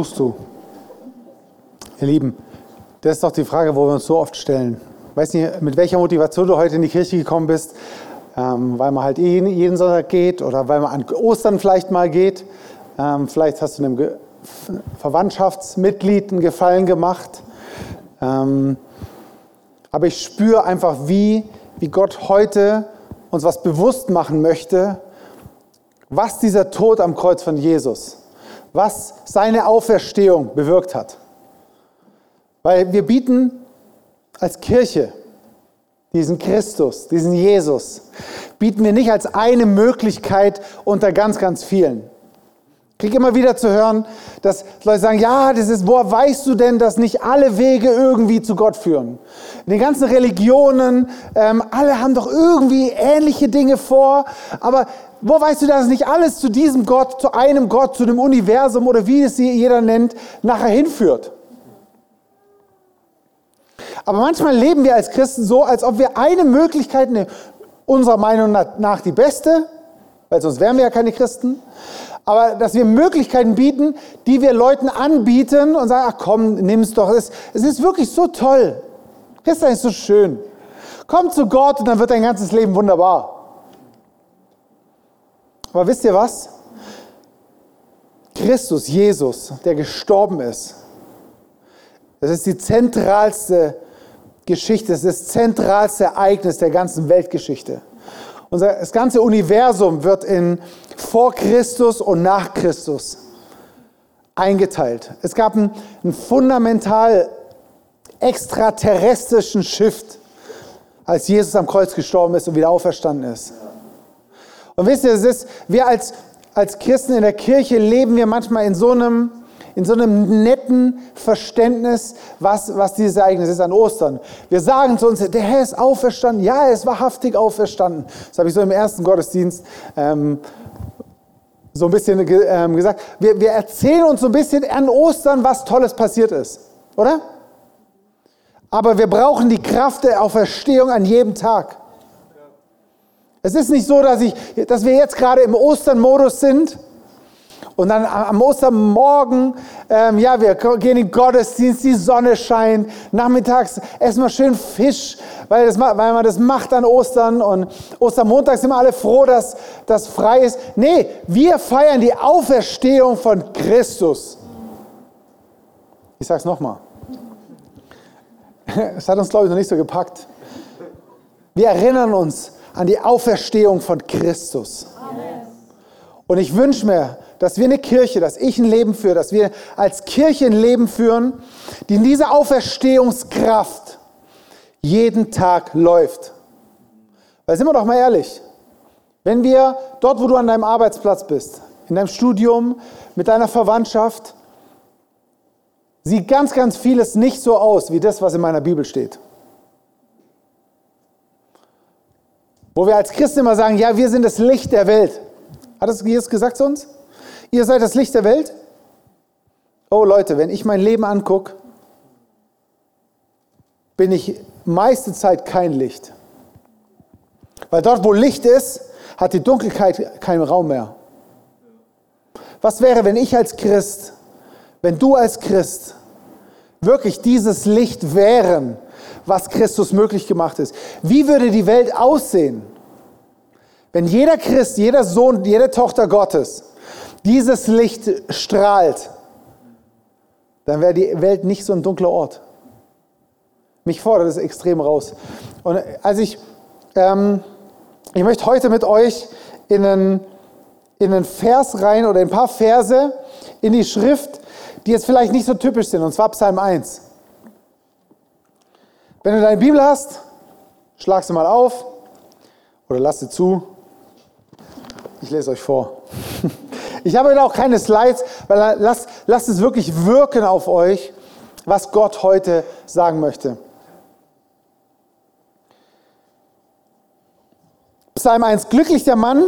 Wo suchst du? Ihr Lieben, das ist doch die Frage, wo wir uns so oft stellen. Ich weiß nicht, mit welcher Motivation du heute in die Kirche gekommen bist, ähm, weil man halt jeden, jeden Sonntag geht oder weil man an Ostern vielleicht mal geht. Ähm, vielleicht hast du einem Ge Verwandtschaftsmitglied einen Gefallen gemacht. Ähm, aber ich spüre einfach, wie, wie Gott heute uns was bewusst machen möchte, was dieser Tod am Kreuz von Jesus, was seine Auferstehung bewirkt hat. Weil wir bieten als Kirche diesen Christus, diesen Jesus, bieten wir nicht als eine Möglichkeit unter ganz, ganz vielen. Kriege immer wieder zu hören, dass Leute sagen, ja, das ist, woher weißt du denn, dass nicht alle Wege irgendwie zu Gott führen? In den ganzen Religionen, ähm, alle haben doch irgendwie ähnliche Dinge vor, aber wo weißt du, dass nicht alles zu diesem Gott, zu einem Gott, zu dem Universum oder wie es jeder nennt, nachher hinführt? Aber manchmal leben wir als Christen so, als ob wir eine Möglichkeit, unserer Meinung nach die beste, weil sonst wären wir ja keine Christen, aber dass wir Möglichkeiten bieten, die wir Leuten anbieten und sagen, ach komm, nimm's doch. Es, es ist wirklich so toll. Christsein ist so schön. Komm zu Gott und dann wird dein ganzes Leben wunderbar. Aber wisst ihr was? Christus, Jesus, der gestorben ist, das ist die zentralste Geschichte, das ist das zentralste Ereignis der ganzen Weltgeschichte. Unser, das ganze Universum wird in vor Christus und nach Christus eingeteilt. Es gab einen, einen fundamental extraterrestrischen Shift, als Jesus am Kreuz gestorben ist und wieder auferstanden ist. Und wisst ihr, es ist, wir als, als Christen in der Kirche leben wir manchmal in so einem in so einem netten Verständnis, was, was dieses Ereignis ist an Ostern. Wir sagen zu uns, der Herr ist auferstanden. Ja, er ist wahrhaftig auferstanden. Das habe ich so im ersten Gottesdienst ähm, so ein bisschen ähm, gesagt. Wir, wir erzählen uns so ein bisschen an Ostern, was Tolles passiert ist. Oder? Aber wir brauchen die Kraft der Auferstehung an jedem Tag. Es ist nicht so, dass, ich, dass wir jetzt gerade im Osternmodus sind und dann am Ostermorgen, ähm, ja, wir gehen in den Gottesdienst, die Sonne scheint. Nachmittags essen wir schön Fisch, weil, das, weil man das macht an Ostern. Und Ostermontag sind wir alle froh, dass das frei ist. Nee, wir feiern die Auferstehung von Christus. Ich sage es nochmal. Es hat uns, glaube ich, noch nicht so gepackt. Wir erinnern uns an die Auferstehung von Christus. Amen. Und ich wünsche mir, dass wir eine Kirche, dass ich ein Leben führe, dass wir als Kirche ein Leben führen, die in dieser Auferstehungskraft jeden Tag läuft. Weil sind wir doch mal ehrlich, wenn wir dort, wo du an deinem Arbeitsplatz bist, in deinem Studium, mit deiner Verwandtschaft, sieht ganz, ganz vieles nicht so aus wie das, was in meiner Bibel steht. Wo wir als Christen immer sagen, ja, wir sind das Licht der Welt. Hat das Jesus gesagt zu uns? Ihr seid das Licht der Welt? Oh Leute, wenn ich mein Leben angucke, bin ich meiste Zeit kein Licht. Weil dort, wo Licht ist, hat die Dunkelheit keinen Raum mehr. Was wäre, wenn ich als Christ, wenn du als Christ wirklich dieses Licht wären, was Christus möglich gemacht ist? Wie würde die Welt aussehen, wenn jeder Christ, jeder Sohn, jede Tochter Gottes dieses Licht strahlt, dann wäre die Welt nicht so ein dunkler Ort. Mich fordert es extrem raus. Und als ich, ähm, ich möchte heute mit euch in einen, in einen Vers rein oder ein paar Verse in die Schrift, die jetzt vielleicht nicht so typisch sind, und zwar Psalm 1. Wenn du deine Bibel hast, schlag sie mal auf oder lass sie zu. Ich lese euch vor. Ich habe da auch keine Slides, weil lasst, lasst es wirklich wirken auf euch, was Gott heute sagen möchte. Psalm 1. Glücklich der Mann,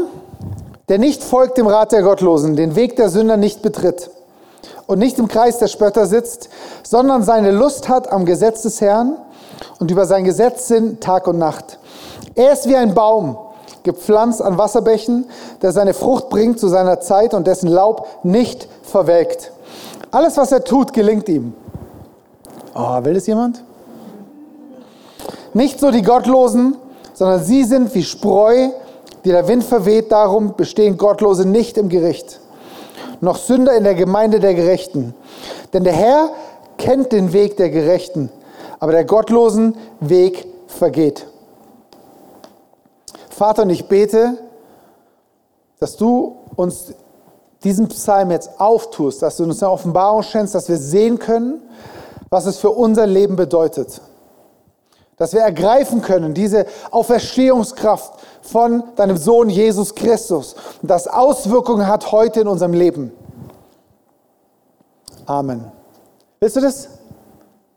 der nicht folgt dem Rat der Gottlosen, den Weg der Sünder nicht betritt und nicht im Kreis der Spötter sitzt, sondern seine Lust hat am Gesetz des Herrn und über sein Gesetz sind Tag und Nacht. Er ist wie ein Baum, gepflanzt an Wasserbächen, der seine Frucht bringt zu seiner Zeit und dessen Laub nicht verwelkt. Alles, was er tut, gelingt ihm. Oh, will das jemand? Nicht so die Gottlosen, sondern sie sind wie Spreu, die der Wind verweht. Darum bestehen Gottlose nicht im Gericht, noch Sünder in der Gemeinde der Gerechten. Denn der Herr kennt den Weg der Gerechten, aber der Gottlosen Weg vergeht. Vater, und ich bete, dass du uns diesen Psalm jetzt auftust, dass du uns eine Offenbarung schenkst, dass wir sehen können, was es für unser Leben bedeutet. Dass wir ergreifen können, diese Auferstehungskraft von deinem Sohn Jesus Christus und das Auswirkungen hat heute in unserem Leben. Amen. Willst du das?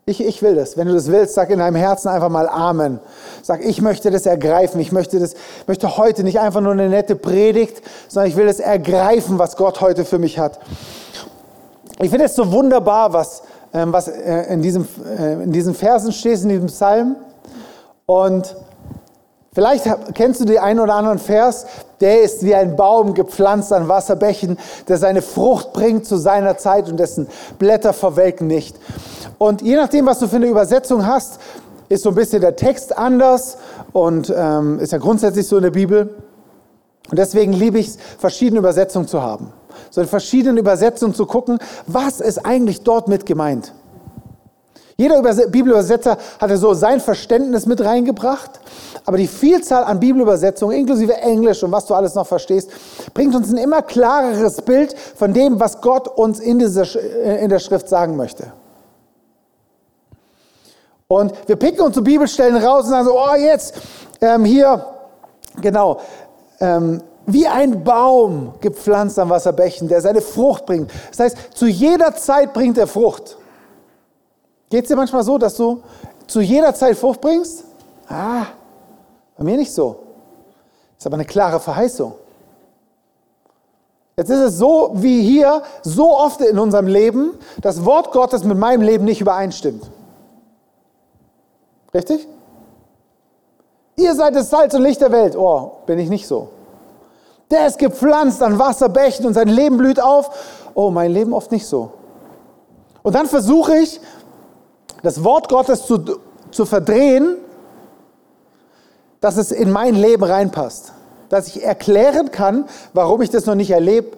Ich, ich will das. Wenn du das willst, sag in deinem Herzen einfach mal Amen. Sag, ich möchte das ergreifen. Ich möchte, das, möchte heute nicht einfach nur eine nette Predigt, sondern ich will das ergreifen, was Gott heute für mich hat. Ich finde es so wunderbar, was, ähm, was äh, in, diesem, äh, in diesen Versen steht, in diesem Psalm. Und Vielleicht kennst du den einen oder anderen Vers, der ist wie ein Baum gepflanzt an Wasserbächen, der seine Frucht bringt zu seiner Zeit und dessen Blätter verwelken nicht. Und je nachdem, was du für eine Übersetzung hast, ist so ein bisschen der Text anders und ähm, ist ja grundsätzlich so in der Bibel. Und deswegen liebe ich es, verschiedene Übersetzungen zu haben. So in verschiedenen Übersetzungen zu gucken, was ist eigentlich dort mit gemeint. Jeder Bibelübersetzer hatte so sein Verständnis mit reingebracht, aber die Vielzahl an Bibelübersetzungen, inklusive Englisch und was du alles noch verstehst, bringt uns ein immer klareres Bild von dem, was Gott uns in, dieser, äh, in der Schrift sagen möchte. Und wir picken uns so Bibelstellen raus und sagen so, oh jetzt, ähm, hier, genau, ähm, wie ein Baum gepflanzt am Wasserbächen, der seine Frucht bringt. Das heißt, zu jeder Zeit bringt er Frucht. Geht es dir manchmal so, dass du zu jeder Zeit Frucht bringst? Ah, bei mir nicht so. Das ist aber eine klare Verheißung. Jetzt ist es so wie hier, so oft in unserem Leben, das Wort Gottes mit meinem Leben nicht übereinstimmt. Richtig? Ihr seid das Salz und Licht der Welt. Oh, bin ich nicht so. Der ist gepflanzt an Wasserbächen und sein Leben blüht auf. Oh, mein Leben oft nicht so. Und dann versuche ich, das Wort Gottes zu, zu verdrehen, dass es in mein Leben reinpasst. Dass ich erklären kann, warum ich das noch nicht erlebe,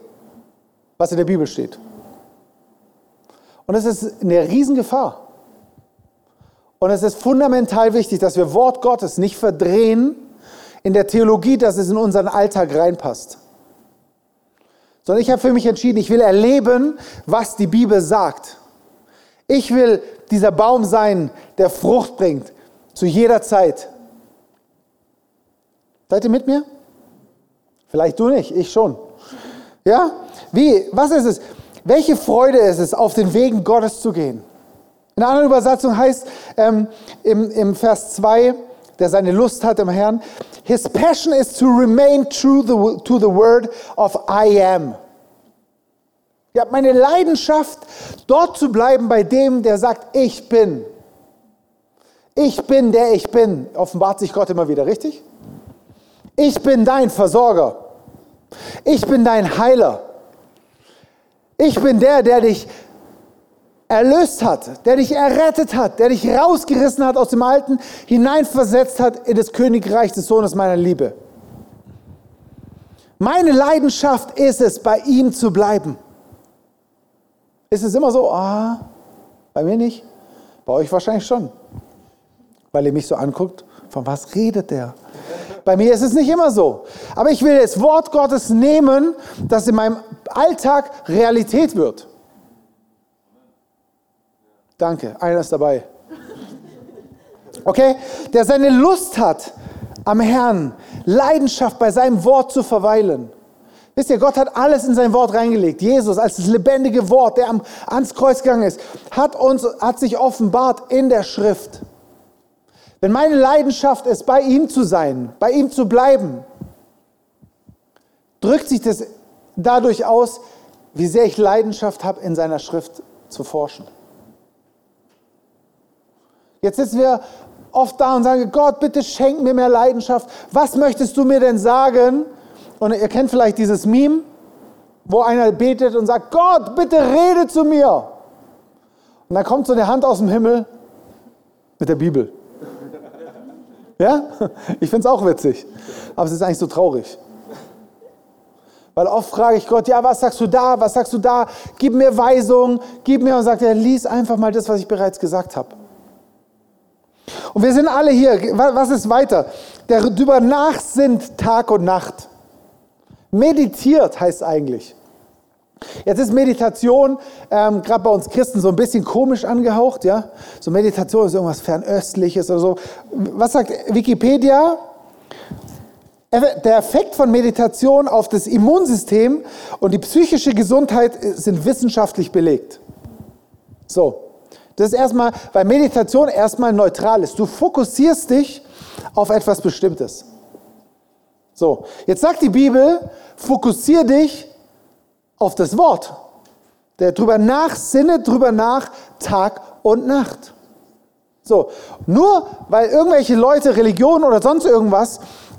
was in der Bibel steht. Und es ist eine Riesengefahr. Und es ist fundamental wichtig, dass wir Wort Gottes nicht verdrehen in der Theologie, dass es in unseren Alltag reinpasst. Sondern ich habe für mich entschieden, ich will erleben, was die Bibel sagt. Ich will dieser Baum sein, der Frucht bringt zu jeder Zeit. Seid ihr mit mir? Vielleicht du nicht, ich schon. Ja? Wie? Was ist es? Welche Freude ist es, auf den Wegen Gottes zu gehen? In einer anderen Übersetzung heißt ähm, im, im Vers 2, der seine Lust hat im Herrn, His passion is to remain true to the word of I am. Ja, meine Leidenschaft, dort zu bleiben bei dem, der sagt, ich bin. Ich bin, der ich bin. Offenbart sich Gott immer wieder, richtig? Ich bin dein Versorger. Ich bin dein Heiler. Ich bin der, der dich erlöst hat, der dich errettet hat, der dich rausgerissen hat aus dem Alten, hineinversetzt hat in das Königreich des Sohnes meiner Liebe. Meine Leidenschaft ist es, bei ihm zu bleiben. Ist es immer so, ah, bei mir nicht? Bei euch wahrscheinlich schon. Weil ihr mich so anguckt, von was redet der? Bei mir ist es nicht immer so. Aber ich will das Wort Gottes nehmen, das in meinem Alltag Realität wird. Danke, einer ist dabei. Okay? Der seine Lust hat am Herrn, Leidenschaft bei seinem Wort zu verweilen. Wisst ihr, Gott hat alles in sein Wort reingelegt. Jesus als das lebendige Wort, der ans Kreuz gegangen ist, hat uns, hat sich offenbart in der Schrift. Wenn meine Leidenschaft ist, bei ihm zu sein, bei ihm zu bleiben, drückt sich das dadurch aus, wie sehr ich Leidenschaft habe, in seiner Schrift zu forschen. Jetzt sitzen wir oft da und sagen, Gott, bitte schenk mir mehr Leidenschaft. Was möchtest du mir denn sagen? Und ihr kennt vielleicht dieses Meme, wo einer betet und sagt, Gott, bitte rede zu mir. Und dann kommt so eine Hand aus dem Himmel mit der Bibel. Ja? Ich finde es auch witzig. Aber es ist eigentlich so traurig. Weil oft frage ich Gott, ja, was sagst du da, was sagst du da? Gib mir Weisung, gib mir. Und sagt er, lies einfach mal das, was ich bereits gesagt habe. Und wir sind alle hier. Was ist weiter? Der darüber nachsinnt Tag und Nacht. Meditiert heißt eigentlich. Jetzt ist Meditation ähm, gerade bei uns Christen so ein bisschen komisch angehaucht, ja. So Meditation ist irgendwas Fernöstliches oder so. Was sagt Wikipedia? Der Effekt von Meditation auf das Immunsystem und die psychische Gesundheit sind wissenschaftlich belegt. So, das ist erstmal, weil Meditation erstmal neutral ist. Du fokussierst dich auf etwas Bestimmtes. So, jetzt sagt die Bibel, fokussier dich auf das Wort. Der drüber nach, sinne drüber nach, Tag und Nacht. So, nur weil irgendwelche Leute Religion oder sonst irgendwas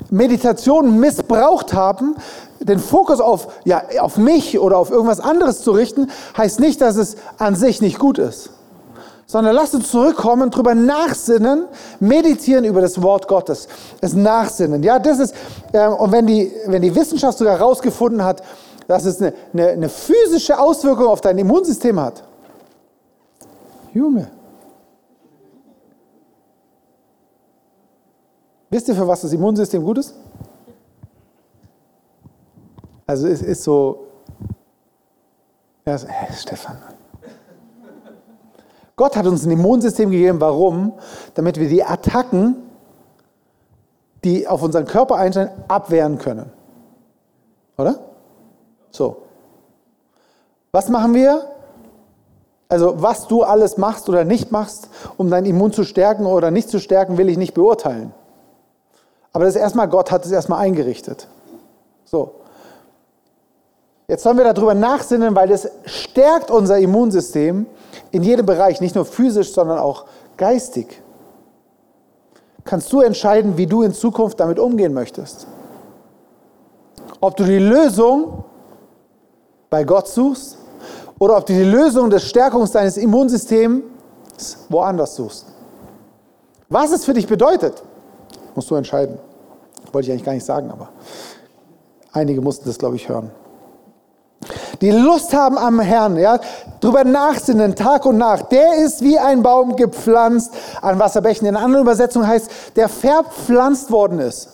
Meditation missbraucht haben, den Fokus auf, ja, auf mich oder auf irgendwas anderes zu richten, heißt nicht, dass es an sich nicht gut ist. Sondern lasst uns zurückkommen, drüber nachsinnen, meditieren über das Wort Gottes. Das Nachsinnen. Ja, das ist, äh, und wenn die, wenn die Wissenschaft sogar herausgefunden hat, dass es eine, eine, eine physische Auswirkung auf dein Immunsystem hat. Junge. Wisst ihr, für was das Immunsystem gut ist? Also es ist so, ja, hey, Stefan. Gott hat uns ein Immunsystem gegeben. Warum? Damit wir die Attacken, die auf unseren Körper einstellen, abwehren können. Oder? So. Was machen wir? Also was du alles machst oder nicht machst, um dein Immun zu stärken oder nicht zu stärken, will ich nicht beurteilen. Aber das ist erstmal, Gott hat es erstmal eingerichtet. So. Jetzt sollen wir darüber nachsinnen, weil das stärkt unser Immunsystem in jedem Bereich, nicht nur physisch, sondern auch geistig. Kannst du entscheiden, wie du in Zukunft damit umgehen möchtest. Ob du die Lösung bei Gott suchst oder ob du die Lösung des Stärkungs deines Immunsystems woanders suchst. Was es für dich bedeutet, musst du entscheiden. Wollte ich eigentlich gar nicht sagen, aber einige mussten das, glaube ich, hören. Die Lust haben am Herrn, ja, drüber nachsinnen, Tag und Nacht. Der ist wie ein Baum gepflanzt an Wasserbächen. In einer anderen Übersetzung heißt, der verpflanzt worden ist.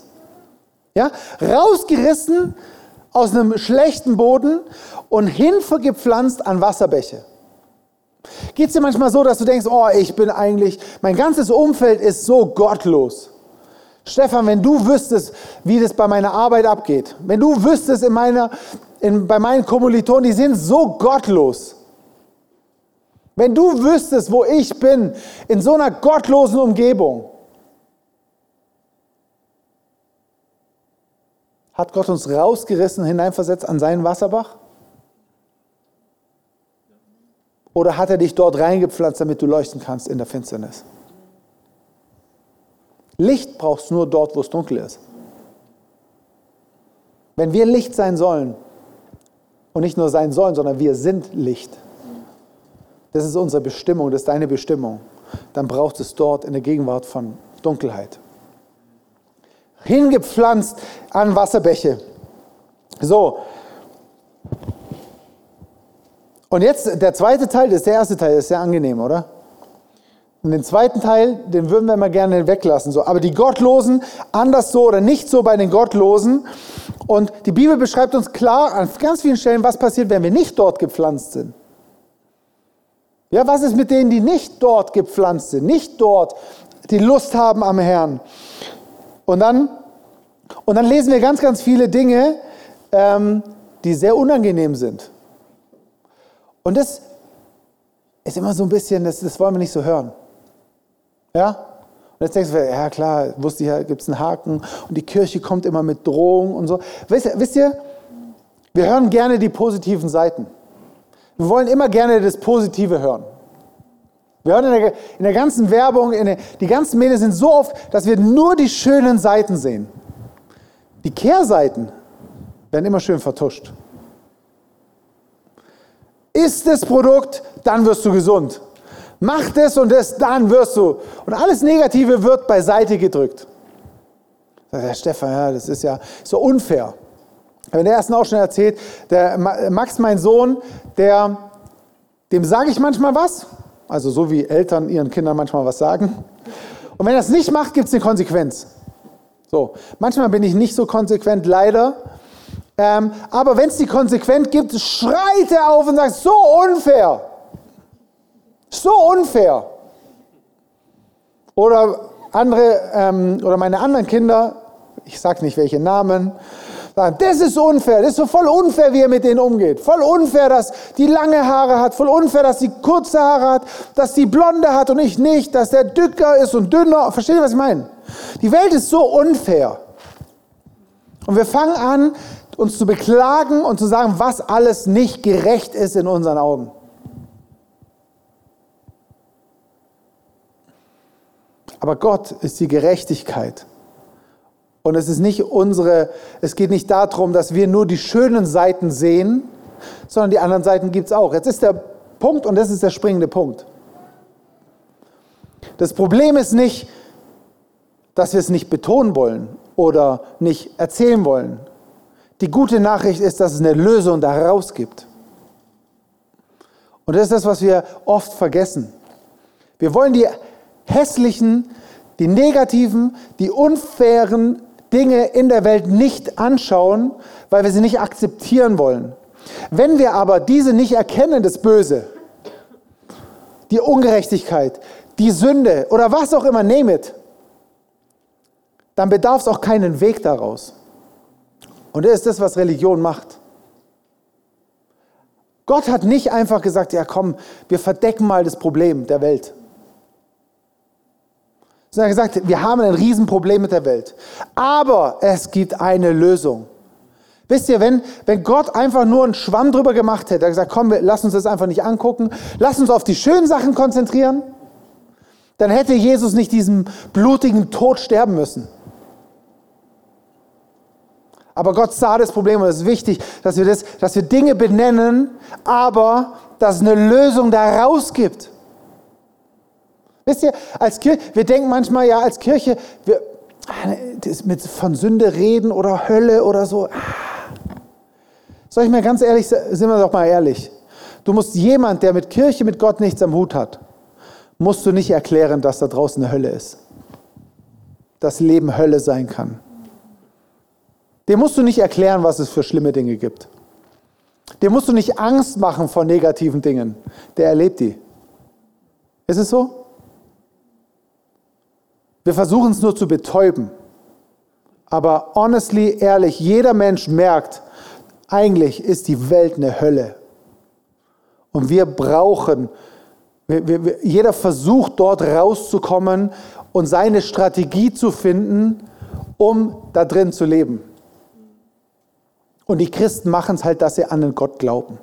Ja, rausgerissen aus einem schlechten Boden und hinvergepflanzt an Wasserbäche. Geht es dir manchmal so, dass du denkst, oh, ich bin eigentlich, mein ganzes Umfeld ist so gottlos. Stefan, wenn du wüsstest, wie das bei meiner Arbeit abgeht, wenn du wüsstest in meiner, in, bei meinen Kommilitonen, die sind so gottlos. Wenn du wüsstest, wo ich bin, in so einer gottlosen Umgebung, hat Gott uns rausgerissen, hineinversetzt an seinen Wasserbach? Oder hat er dich dort reingepflanzt, damit du leuchten kannst in der Finsternis? Licht brauchst du nur dort, wo es dunkel ist. Wenn wir Licht sein sollen, und nicht nur sein sollen, sondern wir sind Licht, das ist unsere Bestimmung, das ist deine Bestimmung, dann braucht es dort in der Gegenwart von Dunkelheit. Hingepflanzt an Wasserbäche. So. Und jetzt der zweite Teil, das ist der erste Teil, das ist sehr angenehm, oder? Und den zweiten Teil, den würden wir mal gerne weglassen. So. Aber die Gottlosen, anders so oder nicht so bei den Gottlosen. Und die Bibel beschreibt uns klar an ganz vielen Stellen, was passiert, wenn wir nicht dort gepflanzt sind. Ja, was ist mit denen, die nicht dort gepflanzt sind, nicht dort die Lust haben am Herrn? Und dann, und dann lesen wir ganz, ganz viele Dinge, ähm, die sehr unangenehm sind. Und das ist immer so ein bisschen, das, das wollen wir nicht so hören. Ja? Und jetzt denkst du, ja klar, wusste ich ja, gibt es einen Haken und die Kirche kommt immer mit Drohung und so. Wisst ihr, wisst ihr, wir hören gerne die positiven Seiten. Wir wollen immer gerne das Positive hören. Wir hören in der, in der ganzen Werbung, der, die ganzen Medien sind so oft, dass wir nur die schönen Seiten sehen. Die Kehrseiten werden immer schön vertuscht. isst das Produkt, dann wirst du gesund. Mach das und das, dann wirst du. Und alles Negative wird beiseite gedrückt. Herr Stefan, ja, das ist ja so unfair. In der ersten auch schon erzählt, der Max, mein Sohn, der, dem sage ich manchmal was, also so wie Eltern ihren Kindern manchmal was sagen. Und wenn er es nicht macht, gibt es eine Konsequenz. So, manchmal bin ich nicht so konsequent, leider. Ähm, aber wenn es die Konsequenz gibt, schreit er auf und sagt, so unfair. So unfair. Oder andere, ähm, oder meine anderen Kinder, ich sage nicht welche Namen, sagen, das ist unfair, das ist so voll unfair, wie er mit denen umgeht. Voll unfair, dass die lange Haare hat, voll unfair, dass sie kurze Haare hat, dass die blonde hat und ich nicht, dass der dicker ist und dünner. Versteht ihr, was ich meine? Die Welt ist so unfair. Und wir fangen an, uns zu beklagen und zu sagen, was alles nicht gerecht ist in unseren Augen. Aber Gott ist die Gerechtigkeit. Und es ist nicht unsere, es geht nicht darum, dass wir nur die schönen Seiten sehen, sondern die anderen Seiten gibt es auch. Jetzt ist der Punkt, und das ist der springende Punkt. Das Problem ist nicht, dass wir es nicht betonen wollen oder nicht erzählen wollen. Die gute Nachricht ist, dass es eine Lösung daraus gibt. Und das ist das, was wir oft vergessen. Wir wollen die hässlichen, die negativen, die unfairen Dinge in der Welt nicht anschauen, weil wir sie nicht akzeptieren wollen. Wenn wir aber diese nicht erkennen, das Böse, die Ungerechtigkeit, die Sünde oder was auch immer, nehme it, dann bedarf es auch keinen Weg daraus. Und das ist das, was Religion macht. Gott hat nicht einfach gesagt, ja komm, wir verdecken mal das Problem der Welt sondern gesagt, wir haben ein Riesenproblem mit der Welt. Aber es gibt eine Lösung. Wisst ihr, wenn, wenn Gott einfach nur einen Schwamm drüber gemacht hätte, er gesagt, komm, lass uns das einfach nicht angucken, lass uns auf die schönen Sachen konzentrieren, dann hätte Jesus nicht diesen blutigen Tod sterben müssen. Aber Gott sah das Problem und es ist wichtig, dass wir, das, dass wir Dinge benennen, aber dass es eine Lösung daraus gibt. Wisst ihr, als Kirche, wir denken manchmal ja als Kirche, wir, das mit von Sünde reden oder Hölle oder so. Soll ich mir ganz ehrlich, sind wir doch mal ehrlich. Du musst jemand, der mit Kirche, mit Gott nichts am Hut hat, musst du nicht erklären, dass da draußen eine Hölle ist. Das Leben Hölle sein kann. Dem musst du nicht erklären, was es für schlimme Dinge gibt. Dem musst du nicht Angst machen vor negativen Dingen. Der erlebt die. Ist es so? Wir versuchen es nur zu betäuben. Aber honestly, ehrlich, jeder Mensch merkt, eigentlich ist die Welt eine Hölle. Und wir brauchen, wir, wir, jeder versucht dort rauszukommen und seine Strategie zu finden, um da drin zu leben. Und die Christen machen es halt, dass sie an den Gott glauben.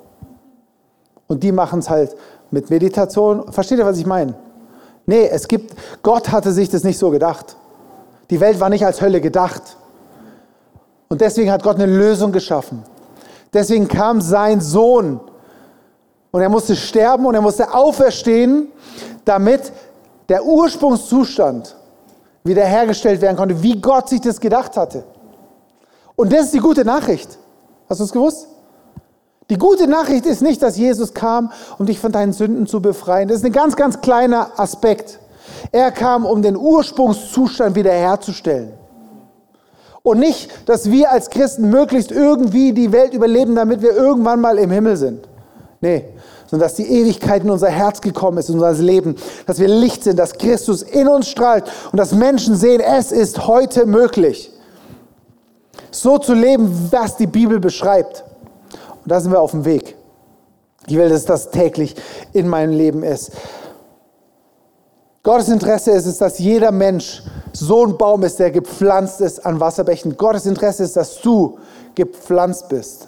Und die machen es halt mit Meditation. Versteht ihr, was ich meine? Nee, es gibt, Gott hatte sich das nicht so gedacht. Die Welt war nicht als Hölle gedacht. Und deswegen hat Gott eine Lösung geschaffen. Deswegen kam sein Sohn und er musste sterben und er musste auferstehen, damit der Ursprungszustand wiederhergestellt werden konnte, wie Gott sich das gedacht hatte. Und das ist die gute Nachricht. Hast du es gewusst? Die gute Nachricht ist nicht, dass Jesus kam, um dich von deinen Sünden zu befreien. Das ist ein ganz, ganz kleiner Aspekt. Er kam, um den Ursprungszustand wiederherzustellen. Und nicht, dass wir als Christen möglichst irgendwie die Welt überleben, damit wir irgendwann mal im Himmel sind. Nee, sondern dass die Ewigkeit in unser Herz gekommen ist, in unser Leben, dass wir Licht sind, dass Christus in uns strahlt und dass Menschen sehen, es ist heute möglich, so zu leben, was die Bibel beschreibt. Und da sind wir auf dem Weg. Ich will, dass das täglich in meinem Leben ist. Gottes Interesse ist es, dass jeder Mensch so ein Baum ist, der gepflanzt ist an Wasserbächen. Gottes Interesse ist, dass du gepflanzt bist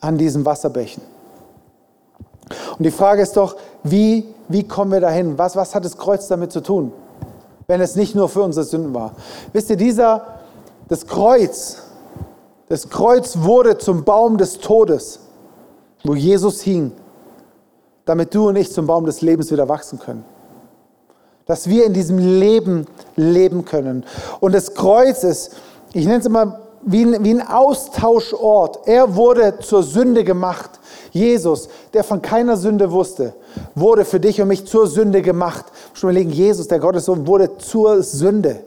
an diesen Wasserbächen. Und die Frage ist doch, wie, wie kommen wir dahin? Was, was hat das Kreuz damit zu tun, wenn es nicht nur für unsere Sünden war? Wisst ihr, dieser, das Kreuz das Kreuz wurde zum Baum des Todes, wo Jesus hing, damit du und ich zum Baum des Lebens wieder wachsen können. Dass wir in diesem Leben leben können. Und das Kreuz ist, ich nenne es immer wie ein, wie ein Austauschort. Er wurde zur Sünde gemacht. Jesus, der von keiner Sünde wusste, wurde für dich und mich zur Sünde gemacht. Schon überlegen, Jesus, der Gottessohn, wurde zur Sünde.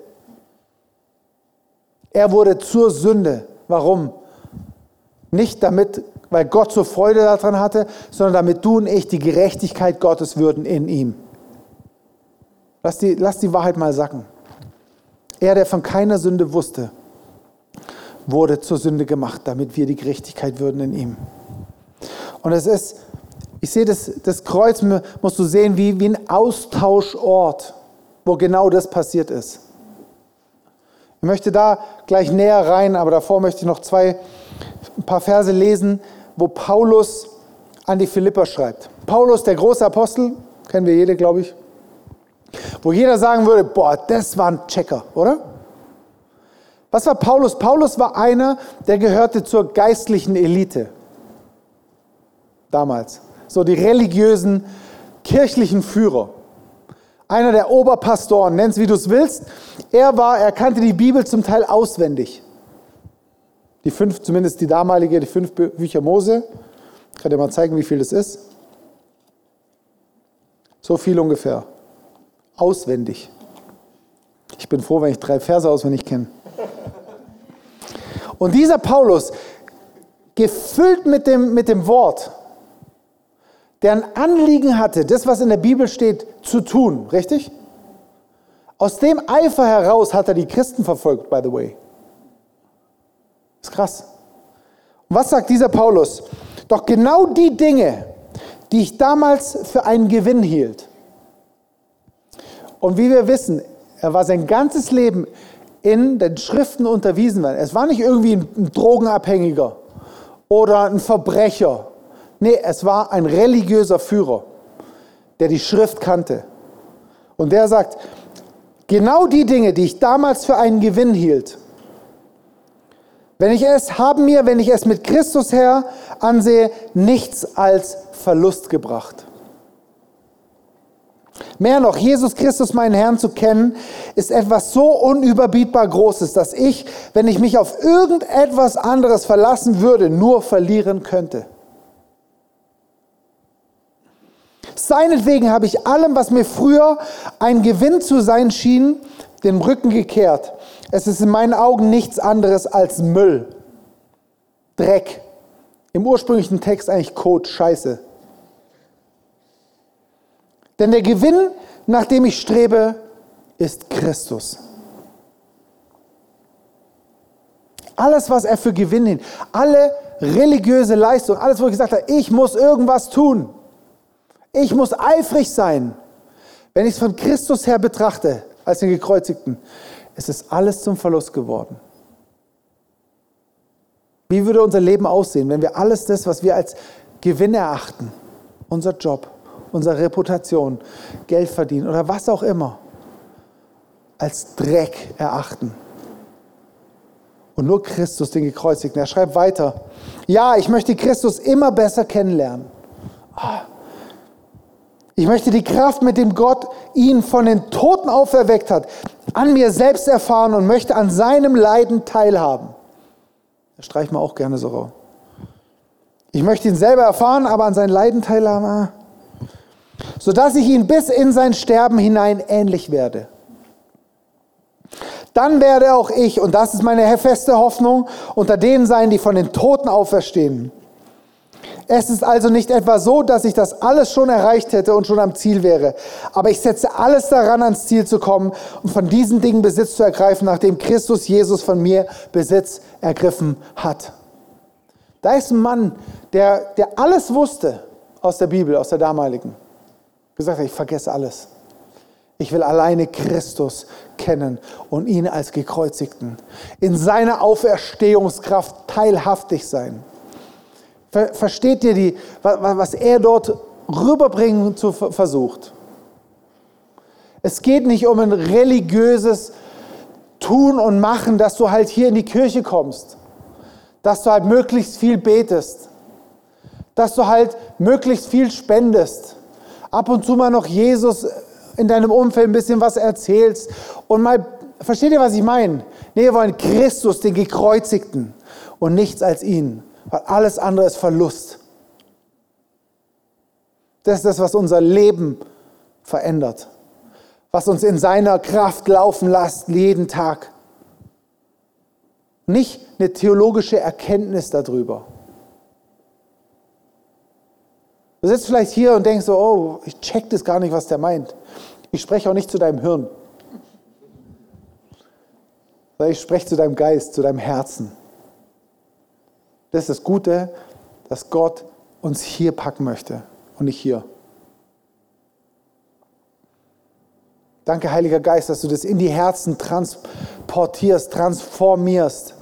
Er wurde zur Sünde. Warum? Nicht damit, weil Gott so Freude daran hatte, sondern damit du und ich die Gerechtigkeit Gottes würden in ihm. Lass die, lass die Wahrheit mal sacken. Er, der von keiner Sünde wusste, wurde zur Sünde gemacht, damit wir die Gerechtigkeit würden in ihm. Und es ist, ich sehe das, das Kreuz, musst du sehen, wie, wie ein Austauschort, wo genau das passiert ist. Ich möchte da gleich näher rein, aber davor möchte ich noch zwei, ein paar Verse lesen, wo Paulus an die Philipper schreibt. Paulus, der große Apostel, kennen wir jede, glaube ich, wo jeder sagen würde, boah, das war ein Checker, oder? Was war Paulus? Paulus war einer, der gehörte zur geistlichen Elite. Damals. So die religiösen, kirchlichen Führer. Einer der Oberpastoren, nenn's wie du es willst. Er war, er kannte die Bibel zum Teil auswendig. Die fünf, zumindest die damalige, die fünf Bücher Mose. Ich kann dir mal zeigen, wie viel das ist. So viel ungefähr. Auswendig. Ich bin froh, wenn ich drei Verse auswendig kenne. Und dieser Paulus, gefüllt mit dem, mit dem Wort, der ein Anliegen hatte, das, was in der Bibel steht, zu tun, richtig? Aus dem Eifer heraus hat er die Christen verfolgt, by the way. ist krass. Und was sagt dieser Paulus? Doch genau die Dinge, die ich damals für einen Gewinn hielt. Und wie wir wissen, er war sein ganzes Leben in den Schriften unterwiesen werden. Es war nicht irgendwie ein Drogenabhängiger oder ein Verbrecher. Nee, es war ein religiöser Führer, der die Schrift kannte. Und der sagt, genau die Dinge, die ich damals für einen Gewinn hielt, wenn ich es haben mir, wenn ich es mit Christus her ansehe, nichts als Verlust gebracht. Mehr noch, Jesus Christus, meinen Herrn, zu kennen, ist etwas so unüberbietbar Großes, dass ich, wenn ich mich auf irgendetwas anderes verlassen würde, nur verlieren könnte. Seinetwegen habe ich allem, was mir früher ein Gewinn zu sein schien, den Rücken gekehrt. Es ist in meinen Augen nichts anderes als Müll, Dreck. Im ursprünglichen Text eigentlich Kot, Scheiße. Denn der Gewinn, nach dem ich strebe, ist Christus. Alles, was er für Gewinn nimmt, alle religiöse Leistung, alles, wo ich gesagt habe, ich muss irgendwas tun, ich muss eifrig sein. Wenn ich es von Christus her betrachte, als den Gekreuzigten, ist es alles zum Verlust geworden. Wie würde unser Leben aussehen, wenn wir alles das, was wir als Gewinn erachten, unser Job, unsere Reputation, Geld verdienen oder was auch immer, als Dreck erachten. Und nur Christus, den Gekreuzigten. Er schreibt weiter, ja, ich möchte Christus immer besser kennenlernen. Ah. Ich möchte die Kraft, mit dem Gott ihn von den Toten auferweckt hat, an mir selbst erfahren und möchte an seinem Leiden teilhaben. Das streicht man auch gerne so raus. Ich möchte ihn selber erfahren, aber an seinen Leiden teilhaben. Ah sodass ich ihm bis in sein Sterben hinein ähnlich werde. Dann werde auch ich, und das ist meine feste Hoffnung, unter denen sein, die von den Toten auferstehen. Es ist also nicht etwa so, dass ich das alles schon erreicht hätte und schon am Ziel wäre. Aber ich setze alles daran, ans Ziel zu kommen und von diesen Dingen Besitz zu ergreifen, nachdem Christus Jesus von mir Besitz ergriffen hat. Da ist ein Mann, der, der alles wusste aus der Bibel, aus der damaligen gesagt hat, ich vergesse alles. Ich will alleine Christus kennen und ihn als gekreuzigten. In seiner Auferstehungskraft teilhaftig sein. Versteht ihr, die, was er dort rüberbringen zu versucht? Es geht nicht um ein religiöses Tun und Machen, dass du halt hier in die Kirche kommst, dass du halt möglichst viel betest, dass du halt möglichst viel spendest. Ab und zu mal noch Jesus in deinem Umfeld ein bisschen was erzählst und mal, versteht ihr, was ich meine? Nee, wir wollen Christus, den Gekreuzigten und nichts als ihn, weil alles andere ist Verlust. Das ist das, was unser Leben verändert, was uns in seiner Kraft laufen lässt, jeden Tag. Nicht eine theologische Erkenntnis darüber. Du sitzt vielleicht hier und denkst so, oh, ich check das gar nicht, was der meint. Ich spreche auch nicht zu deinem Hirn. Ich spreche zu deinem Geist, zu deinem Herzen. Das ist das Gute, dass Gott uns hier packen möchte und nicht hier. Danke, Heiliger Geist, dass du das in die Herzen transportierst, transformierst,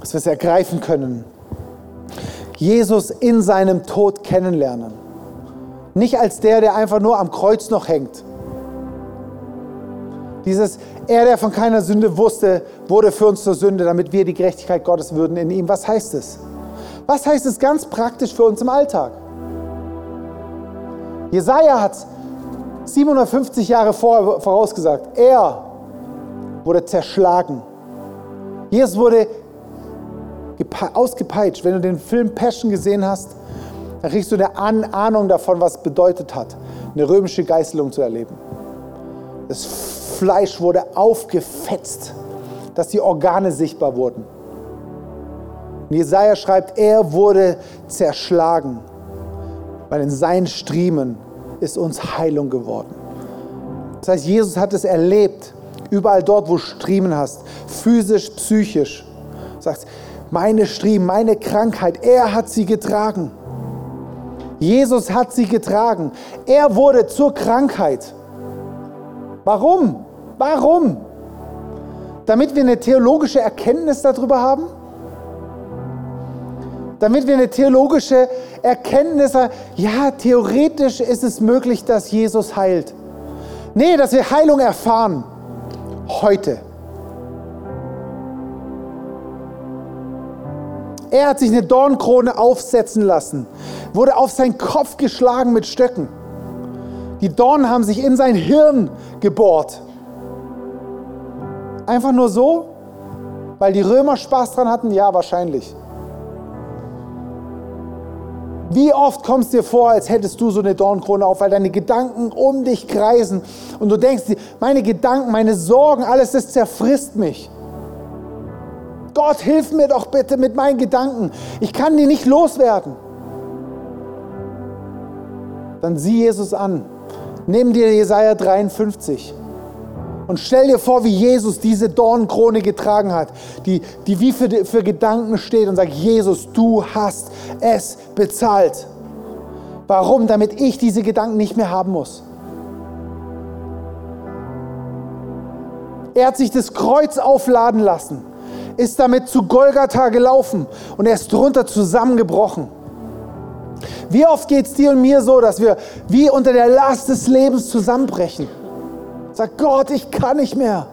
dass wir es ergreifen können. Jesus in seinem Tod kennenlernen. Nicht als der, der einfach nur am Kreuz noch hängt. Dieses, er, der von keiner Sünde wusste, wurde für uns zur Sünde, damit wir die Gerechtigkeit Gottes würden in ihm. Was heißt es? Was heißt es ganz praktisch für uns im Alltag? Jesaja hat 750 Jahre vor, vorausgesagt. Er wurde zerschlagen. Jesus wurde ausgepeitscht. Wenn du den Film Passion gesehen hast, dann kriegst du eine Ahnung davon, was es bedeutet hat, eine römische Geißelung zu erleben. Das Fleisch wurde aufgefetzt, dass die Organe sichtbar wurden. Und Jesaja schreibt, er wurde zerschlagen, weil in seinen Striemen ist uns Heilung geworden. Das heißt, Jesus hat es erlebt, überall dort, wo du Striemen hast, physisch, psychisch. Sagst, meine Striemen, meine Krankheit, er hat sie getragen. Jesus hat sie getragen. Er wurde zur Krankheit. Warum? Warum? Damit wir eine theologische Erkenntnis darüber haben? Damit wir eine theologische Erkenntnis haben, ja, theoretisch ist es möglich, dass Jesus heilt. Nee, dass wir Heilung erfahren. Heute. Er hat sich eine Dornkrone aufsetzen lassen, wurde auf seinen Kopf geschlagen mit Stöcken. Die Dornen haben sich in sein Hirn gebohrt. Einfach nur so, weil die Römer Spaß dran hatten? Ja, wahrscheinlich. Wie oft kommst dir vor, als hättest du so eine Dornkrone auf, weil deine Gedanken um dich kreisen und du denkst, meine Gedanken, meine Sorgen, alles das zerfrisst mich. Gott, hilf mir doch bitte mit meinen Gedanken. Ich kann die nicht loswerden. Dann sieh Jesus an. Nimm dir Jesaja 53 und stell dir vor, wie Jesus diese Dornenkrone getragen hat, die, die wie für, für Gedanken steht und sagt, Jesus, du hast es bezahlt. Warum? Damit ich diese Gedanken nicht mehr haben muss. Er hat sich das Kreuz aufladen lassen ist damit zu Golgatha gelaufen und er ist drunter zusammengebrochen. Wie oft geht es dir und mir so, dass wir wie unter der Last des Lebens zusammenbrechen? Sag Gott, ich kann nicht mehr.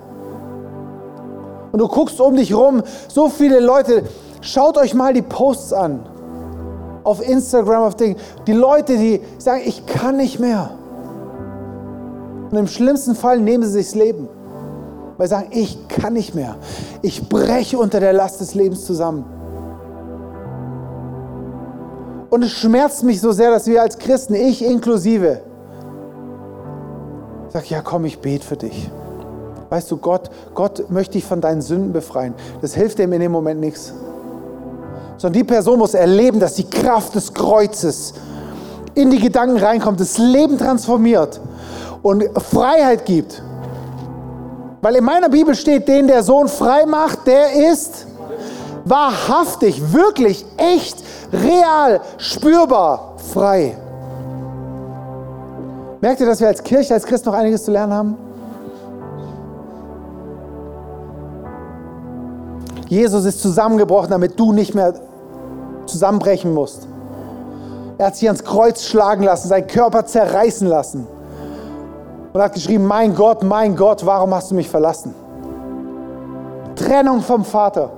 Und du guckst um dich rum, so viele Leute, schaut euch mal die Posts an. Auf Instagram, auf Ding. Die Leute, die sagen, ich kann nicht mehr. Und im schlimmsten Fall nehmen sie sich das Leben weil sie sagen, ich kann nicht mehr. Ich breche unter der Last des Lebens zusammen. Und es schmerzt mich so sehr, dass wir als Christen, ich inklusive, sag, ja komm, ich bete für dich. Weißt du, Gott, Gott möchte dich von deinen Sünden befreien. Das hilft ihm in dem Moment nichts. Sondern die Person muss erleben, dass die Kraft des Kreuzes in die Gedanken reinkommt, das Leben transformiert und Freiheit gibt. Weil in meiner Bibel steht, den der Sohn frei macht, der ist wahrhaftig, wirklich, echt, real, spürbar frei. Merkt ihr, dass wir als Kirche, als Christ noch einiges zu lernen haben? Jesus ist zusammengebrochen, damit du nicht mehr zusammenbrechen musst. Er hat sich ans Kreuz schlagen lassen, seinen Körper zerreißen lassen und hat geschrieben, mein Gott, mein Gott, warum hast du mich verlassen? Trennung vom Vater.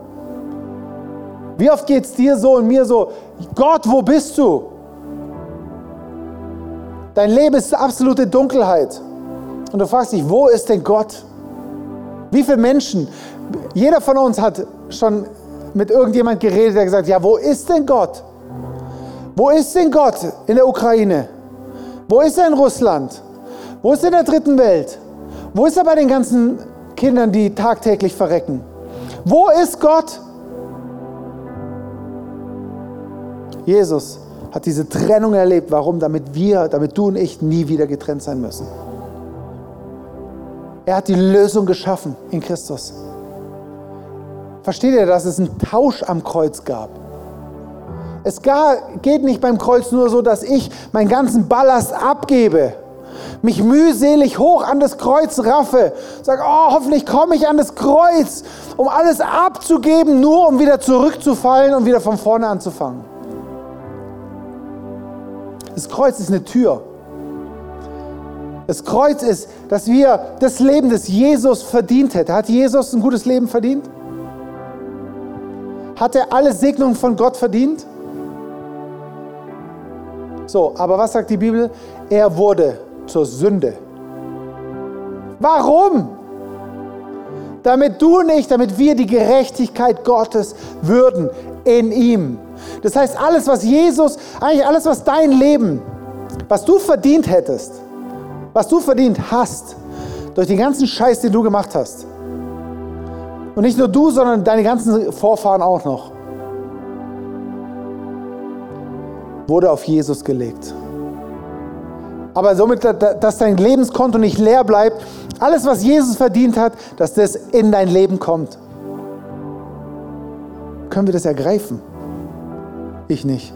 Wie oft geht es dir so und mir so, Gott, wo bist du? Dein Leben ist absolute Dunkelheit. Und du fragst dich, wo ist denn Gott? Wie viele Menschen, jeder von uns hat schon mit irgendjemand geredet, der gesagt, ja, wo ist denn Gott? Wo ist denn Gott in der Ukraine? Wo ist er in Russland? Wo ist er in der dritten Welt? Wo ist er bei den ganzen Kindern, die tagtäglich verrecken? Wo ist Gott? Jesus hat diese Trennung erlebt. Warum? Damit wir, damit du und ich nie wieder getrennt sein müssen. Er hat die Lösung geschaffen in Christus. Versteht ihr, dass es einen Tausch am Kreuz gab? Es geht nicht beim Kreuz nur so, dass ich meinen ganzen Ballast abgebe, mich mühselig hoch an das Kreuz raffe, sage, oh, hoffentlich komme ich an das Kreuz, um alles abzugeben, nur um wieder zurückzufallen und wieder von vorne anzufangen. Das Kreuz ist eine Tür. Das Kreuz ist, dass wir das Leben, das Jesus verdient hätte. Hat Jesus ein gutes Leben verdient? Hat er alle Segnungen von Gott verdient? So, aber was sagt die Bibel? Er wurde zur Sünde. Warum? Damit du nicht, damit wir die Gerechtigkeit Gottes würden in ihm. Das heißt, alles, was Jesus, eigentlich alles, was dein Leben, was du verdient hättest, was du verdient hast, durch den ganzen Scheiß, den du gemacht hast. Und nicht nur du, sondern deine ganzen Vorfahren auch noch. Wurde auf Jesus gelegt. Aber somit, dass dein Lebenskonto nicht leer bleibt, alles, was Jesus verdient hat, dass das in dein Leben kommt. Können wir das ergreifen? Ich nicht.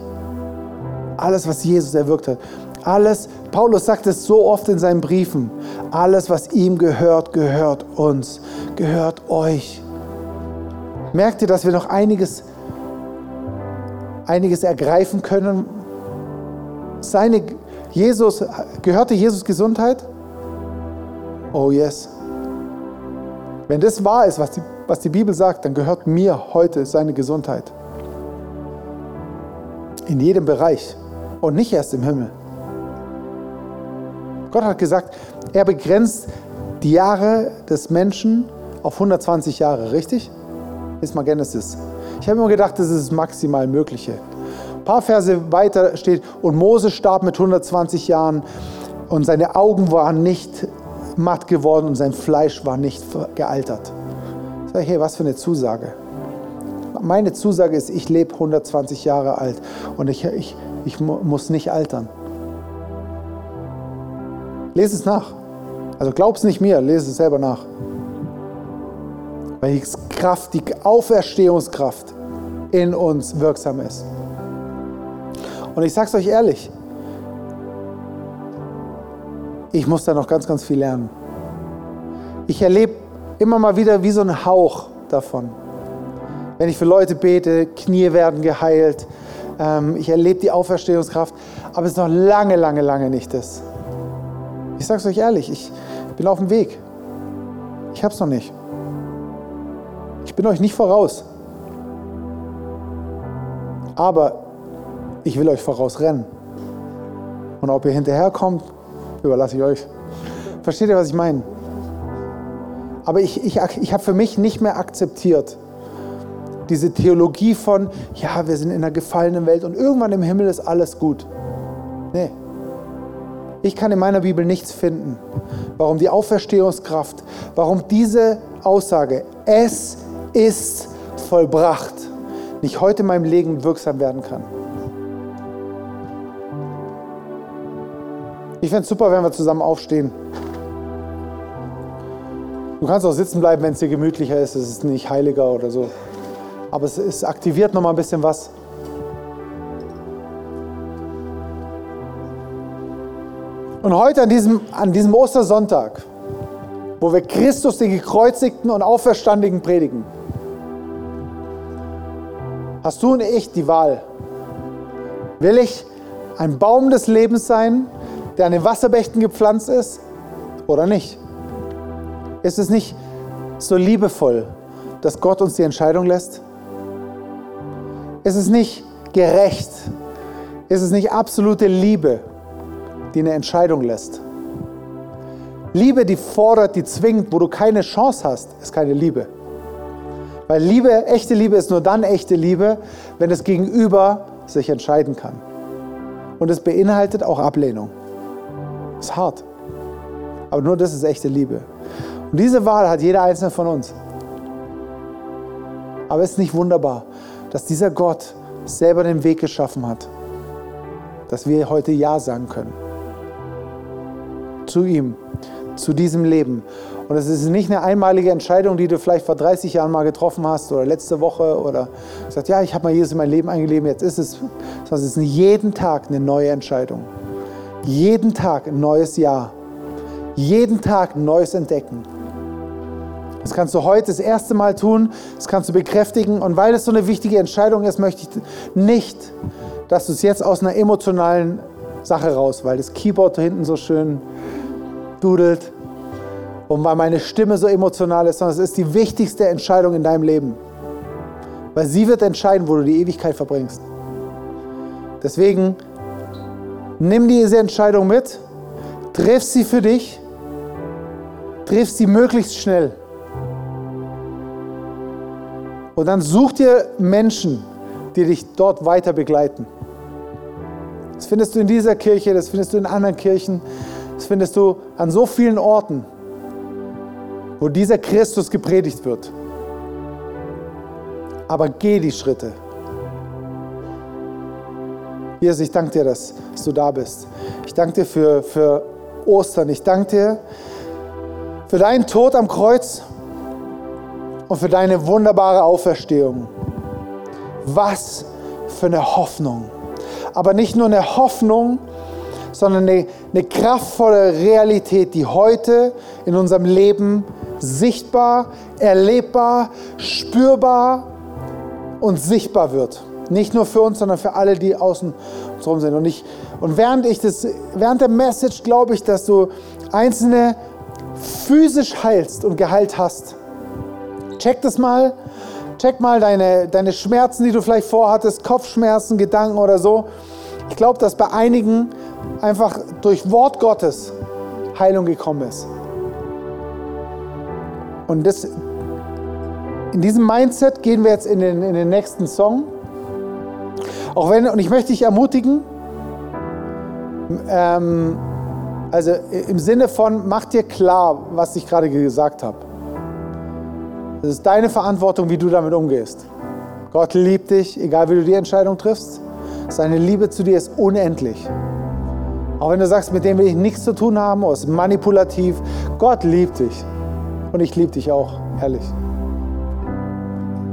Alles, was Jesus erwirkt hat. Alles, Paulus sagt es so oft in seinen Briefen, alles, was ihm gehört, gehört uns, gehört euch. Merkt ihr, dass wir noch einiges, einiges ergreifen können? Seine, Jesus, gehörte Jesus Gesundheit? Oh yes. Wenn das wahr ist, was die, was die Bibel sagt, dann gehört mir heute seine Gesundheit. In jedem Bereich und nicht erst im Himmel. Gott hat gesagt, er begrenzt die Jahre des Menschen auf 120 Jahre, richtig? Ist mal Genesis. Ich habe immer gedacht, das ist das maximal Mögliche. Ein paar Verse weiter steht, und Mose starb mit 120 Jahren und seine Augen waren nicht matt geworden und sein Fleisch war nicht gealtert. Sag ich, hey, was für eine Zusage. Meine Zusage ist, ich lebe 120 Jahre alt und ich, ich, ich muss nicht altern. Lese es nach. Also glaub es nicht mir, lese es selber nach. Weil die Kraft, die Auferstehungskraft in uns wirksam ist. Und ich sage es euch ehrlich, ich muss da noch ganz, ganz viel lernen. Ich erlebe immer mal wieder wie so ein Hauch davon. Wenn ich für Leute bete, Knie werden geheilt. Ähm, ich erlebe die Auferstehungskraft, aber es ist noch lange, lange, lange nicht das. Ich sage es euch ehrlich, ich bin auf dem Weg. Ich habe es noch nicht. Ich bin euch nicht voraus. Aber ich will euch vorausrennen. Und ob ihr hinterherkommt, überlasse ich euch. Versteht ihr, was ich meine? Aber ich, ich, ich habe für mich nicht mehr akzeptiert, diese Theologie von, ja, wir sind in einer gefallenen Welt und irgendwann im Himmel ist alles gut. Nee. Ich kann in meiner Bibel nichts finden, warum die Auferstehungskraft, warum diese Aussage, es ist vollbracht, nicht heute in meinem Leben wirksam werden kann. Ich fände es super, wenn wir zusammen aufstehen. Du kannst auch sitzen bleiben, wenn es dir gemütlicher ist. Es ist nicht heiliger oder so. Aber es, es aktiviert noch mal ein bisschen was. Und heute an diesem, an diesem Ostersonntag, wo wir Christus, den gekreuzigten und auferstandenen predigen, hast du und ich die Wahl. Will ich ein Baum des Lebens sein, der an den Wasserbächten gepflanzt ist, oder nicht? Ist es nicht so liebevoll, dass Gott uns die Entscheidung lässt? Ist es nicht gerecht? Ist es nicht absolute Liebe, die eine Entscheidung lässt? Liebe, die fordert, die zwingt, wo du keine Chance hast, ist keine Liebe. Weil Liebe, echte Liebe ist nur dann echte Liebe, wenn das Gegenüber sich entscheiden kann. Und es beinhaltet auch Ablehnung. Ist hart. Aber nur das ist echte Liebe. Und diese Wahl hat jeder einzelne von uns. Aber es ist nicht wunderbar, dass dieser Gott selber den Weg geschaffen hat, dass wir heute Ja sagen können. Zu ihm, zu diesem Leben. Und es ist nicht eine einmalige Entscheidung, die du vielleicht vor 30 Jahren mal getroffen hast oder letzte Woche oder gesagt, ja, ich habe mal Jesus in mein Leben eingelebt, jetzt ist es, sondern es ist jeden Tag eine neue Entscheidung. Jeden Tag ein neues Ja. Jeden Tag ein neues Entdecken. Das kannst du heute das erste Mal tun, das kannst du bekräftigen. Und weil es so eine wichtige Entscheidung ist, möchte ich nicht, dass du es jetzt aus einer emotionalen Sache raus, weil das Keyboard da hinten so schön dudelt und weil meine Stimme so emotional ist, sondern es ist die wichtigste Entscheidung in deinem Leben. Weil sie wird entscheiden, wo du die Ewigkeit verbringst. Deswegen nimm diese Entscheidung mit, triff sie für dich, triff sie möglichst schnell. Und dann such dir Menschen, die dich dort weiter begleiten. Das findest du in dieser Kirche, das findest du in anderen Kirchen, das findest du an so vielen Orten, wo dieser Christus gepredigt wird. Aber geh die Schritte. Jesus, ich danke dir, dass, dass du da bist. Ich danke dir für, für Ostern. Ich danke dir für deinen Tod am Kreuz und für deine wunderbare Auferstehung. Was für eine Hoffnung. Aber nicht nur eine Hoffnung, sondern eine, eine kraftvolle Realität, die heute in unserem Leben sichtbar, erlebbar, spürbar und sichtbar wird. Nicht nur für uns, sondern für alle, die außen drum sind. Und, ich, und während, ich das, während der Message glaube ich, dass du einzelne physisch heilst und geheilt hast. Check das mal. Check mal deine, deine Schmerzen, die du vielleicht vorhattest, Kopfschmerzen, Gedanken oder so. Ich glaube, dass bei einigen einfach durch Wort Gottes Heilung gekommen ist. Und das, in diesem Mindset gehen wir jetzt in den, in den nächsten Song. Auch wenn, und ich möchte dich ermutigen, ähm, also im Sinne von, mach dir klar, was ich gerade gesagt habe. Es ist deine Verantwortung, wie du damit umgehst. Gott liebt dich, egal wie du die Entscheidung triffst. Seine Liebe zu dir ist unendlich. Auch wenn du sagst, mit dem will ich nichts zu tun haben, oder ist manipulativ. Gott liebt dich. Und ich liebe dich auch, ehrlich.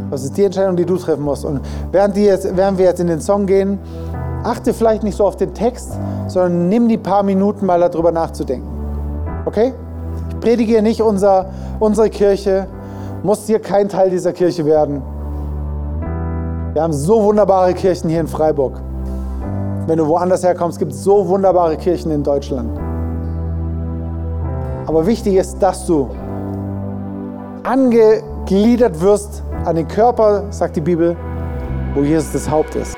Das ist die Entscheidung, die du treffen musst. Und während, jetzt, während wir jetzt in den Song gehen, achte vielleicht nicht so auf den Text, sondern nimm die paar Minuten mal darüber nachzudenken. Okay? Ich predige nicht unser, unsere Kirche, musst hier kein Teil dieser Kirche werden. Wir haben so wunderbare Kirchen hier in Freiburg. Wenn du woanders herkommst, gibt es so wunderbare Kirchen in Deutschland. Aber wichtig ist, dass du angegliedert wirst an den Körper, sagt die Bibel, wo Jesus das Haupt ist.